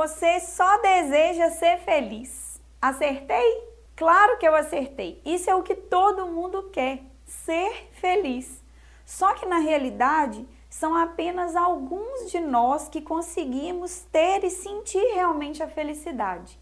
Você só deseja ser feliz. Acertei? Claro que eu acertei. Isso é o que todo mundo quer: ser feliz. Só que na realidade, são apenas alguns de nós que conseguimos ter e sentir realmente a felicidade.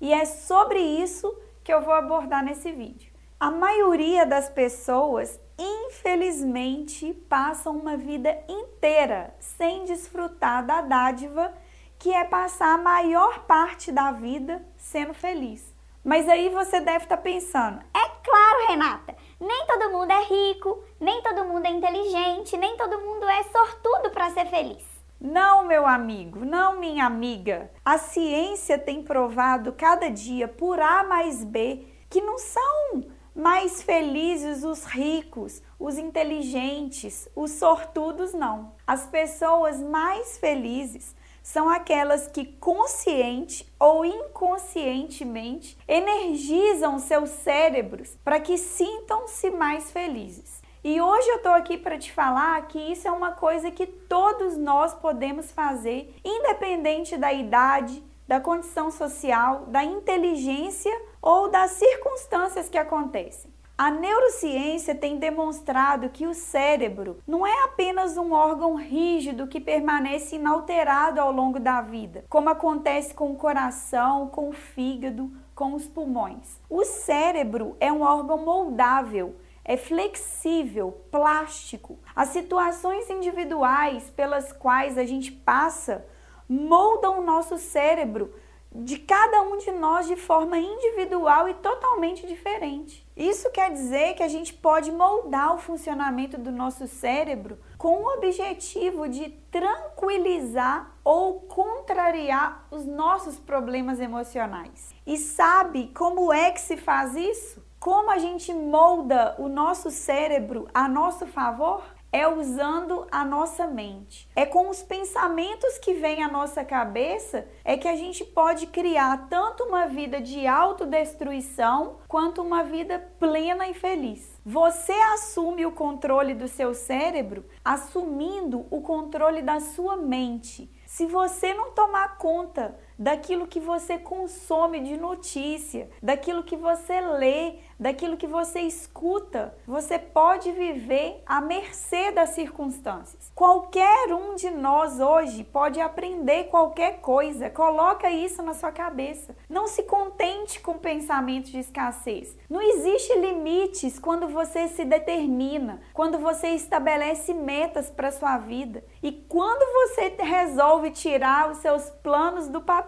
E é sobre isso que eu vou abordar nesse vídeo. A maioria das pessoas, infelizmente, passam uma vida inteira sem desfrutar da dádiva que é passar a maior parte da vida sendo feliz. Mas aí você deve estar tá pensando: é claro, Renata, nem todo mundo é rico, nem todo mundo é inteligente, nem todo mundo é sortudo para ser feliz. Não, meu amigo, não, minha amiga. A ciência tem provado cada dia por A mais B que não são mais felizes os ricos, os inteligentes, os sortudos, não. As pessoas mais felizes são aquelas que consciente ou inconscientemente energizam seus cérebros para que sintam-se mais felizes. E hoje eu estou aqui para te falar que isso é uma coisa que todos nós podemos fazer, independente da idade, da condição social, da inteligência ou das circunstâncias que acontecem. A neurociência tem demonstrado que o cérebro não é apenas um órgão rígido que permanece inalterado ao longo da vida, como acontece com o coração, com o fígado, com os pulmões. O cérebro é um órgão moldável, é flexível, plástico. As situações individuais pelas quais a gente passa moldam o nosso cérebro de cada um de nós de forma individual e totalmente diferente. Isso quer dizer que a gente pode moldar o funcionamento do nosso cérebro com o objetivo de tranquilizar ou contrariar os nossos problemas emocionais. E sabe como é que se faz isso? Como a gente molda o nosso cérebro a nosso favor? É usando a nossa mente. É com os pensamentos que vêm à nossa cabeça é que a gente pode criar tanto uma vida de autodestruição quanto uma vida plena e feliz. Você assume o controle do seu cérebro assumindo o controle da sua mente. Se você não tomar conta daquilo que você consome de notícia, daquilo que você lê, daquilo que você escuta. Você pode viver à mercê das circunstâncias. Qualquer um de nós hoje pode aprender qualquer coisa. Coloca isso na sua cabeça. Não se contente com pensamentos de escassez. Não existe limites quando você se determina, quando você estabelece metas para sua vida e quando você resolve tirar os seus planos do papel